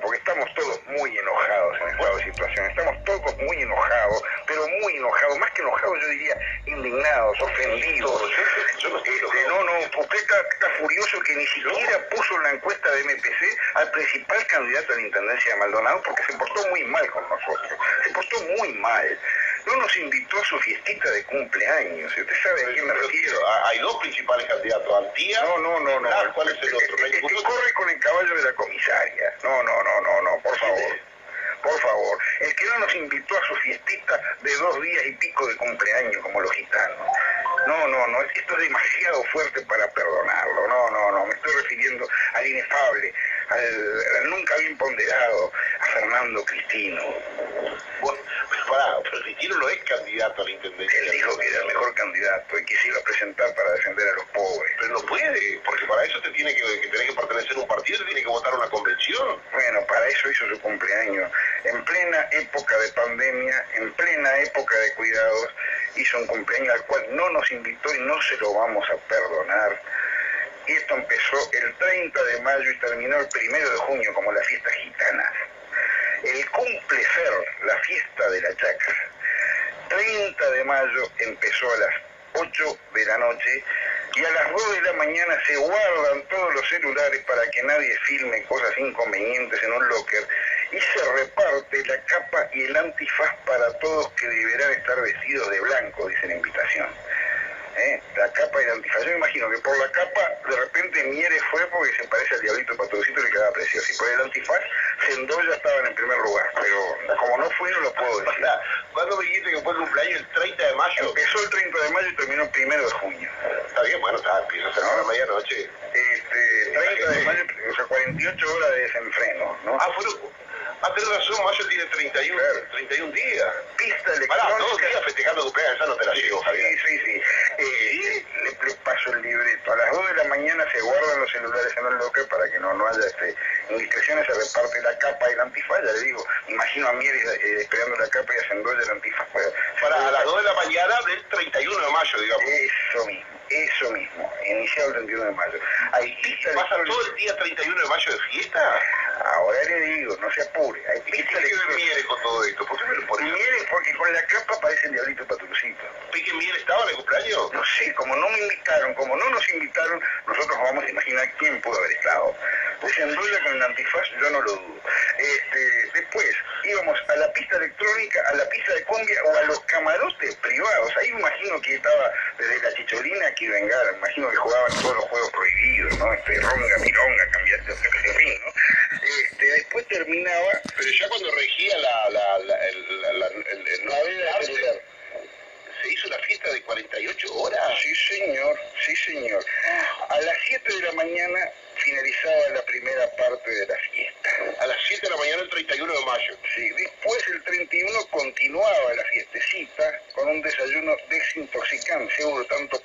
porque estamos todos muy enojados en esta situación, estamos todos muy enojados, pero muy enojados, más que enojados yo diría indignados, ofendidos. Este, no, no, usted está, está furioso que ni siquiera puso en la encuesta de MPC al principal candidato a la Intendencia de Maldonado porque se portó muy mal con nosotros, se portó muy mal no nos invitó a su fiestita de cumpleaños. ¿Usted sabe a quién me refiero? Hay dos principales candidatos, Antía. No, no, no, no. ¿Cuál es el otro? El, que corre con el caballo de la comisaria. No, no, no, no, no, por favor. Por favor, el que no nos invitó a su fiestita de dos días y pico de cumpleaños como los gitanos. No, no, no, esto es demasiado fuerte para perdonarlo. No, no, no, me estoy refiriendo al inefable, al, nunca bien ponderado, a Fernando Cristino. No es candidato a la intendencia. Él dijo que era el mejor candidato y que se iba a presentar para defender a los pobres. Pero no puede, porque para eso te tiene que, que tener que pertenecer a un partido, te tiene que votar a una convención. Bueno, para eso hizo su cumpleaños. En plena época de pandemia, en plena época de cuidados, hizo un cumpleaños al cual no nos invitó y no se lo vamos a perdonar. Y esto empezó el 30 de mayo y terminó el 1 de junio como la fiesta gitana. El cumplecer, la fiesta de la chacra. 30 de mayo empezó a las 8 de la noche y a las 2 de la mañana se guardan todos los celulares para que nadie filme cosas inconvenientes en un locker y se reparte la capa y el antifaz para todos que deberán estar vestidos de blanco, dice la invitación. ¿Eh? La capa y el antifaz. Yo imagino que por la capa de repente Mieres fue porque se parece al diablito patucito y le quedaba precioso. Y por el antifaz, Sendoya estaba en primer lugar. Pero como no fue, no lo puedo decir. ¿Cuándo me dijiste que fue el cumpleaños? ¿El 30 de mayo? Empezó el 30 de mayo y terminó el 1 de junio. Está bien, bueno, está, empieza a ser a la medianoche. Este, 30 de mayo, o sea, 48 horas de desenfreno, ¿no? Ah, fueron Ah, tenés razón, Mayo tiene 31, 31 días. Pista electrónica. Pará, dos días festejando cumpleaños, ya no te la llevo, Javier. Sí, sí, sí. Eh, le, le, paso el libreto. A las 2 de la mañana se guardan los celulares en el locker haya este, indiscreciones. Se reparte la capa y el antifaz, ya le digo. Imagino a Mieres eh, esperando la capa y haciendo el antifaz. Bueno, para a las 2 de la mañana del 31 de mayo, digamos. Eso mismo. Eso mismo, iniciado el 31 de mayo. Hay pista ¿Pasa todo el día 31 de mayo de fiesta? Ahora le digo, no se apure. Hay ¿Qué tiene que ver Miere con todo esto? ¿Por qué me lo pones? Miere porque con la capa parece el diablito patrucito. ¿Pique Miere estaba en el cumpleaños? No sé, como no me invitaron, como no nos invitaron, nosotros vamos a imaginar quién pudo haber estado. Pues en duda con el antifaz, yo no lo dudo. Este, después íbamos a la pista electrónica, a la pista de cumbia o a los camarotes privados. Ahí imagino que estaba desde la chicholina que me imagino que jugaban todos los juegos prohibidos, ¿no? Este, ronga, mironga, cambiaste, en fin, ¿no? Este, después terminaba... Pero ya cuando regía la, la, la, el, la, el, el, la celular se hizo la fiesta de 48 horas. Sí, señor, sí, señor. A las 7 de la mañana finalizaba la primera parte de la fiesta. A las 7 de la mañana el 31 de mayo. Sí, después el 31 continuaba la fiestecita con un desayuno desintoxicante, seguro tanto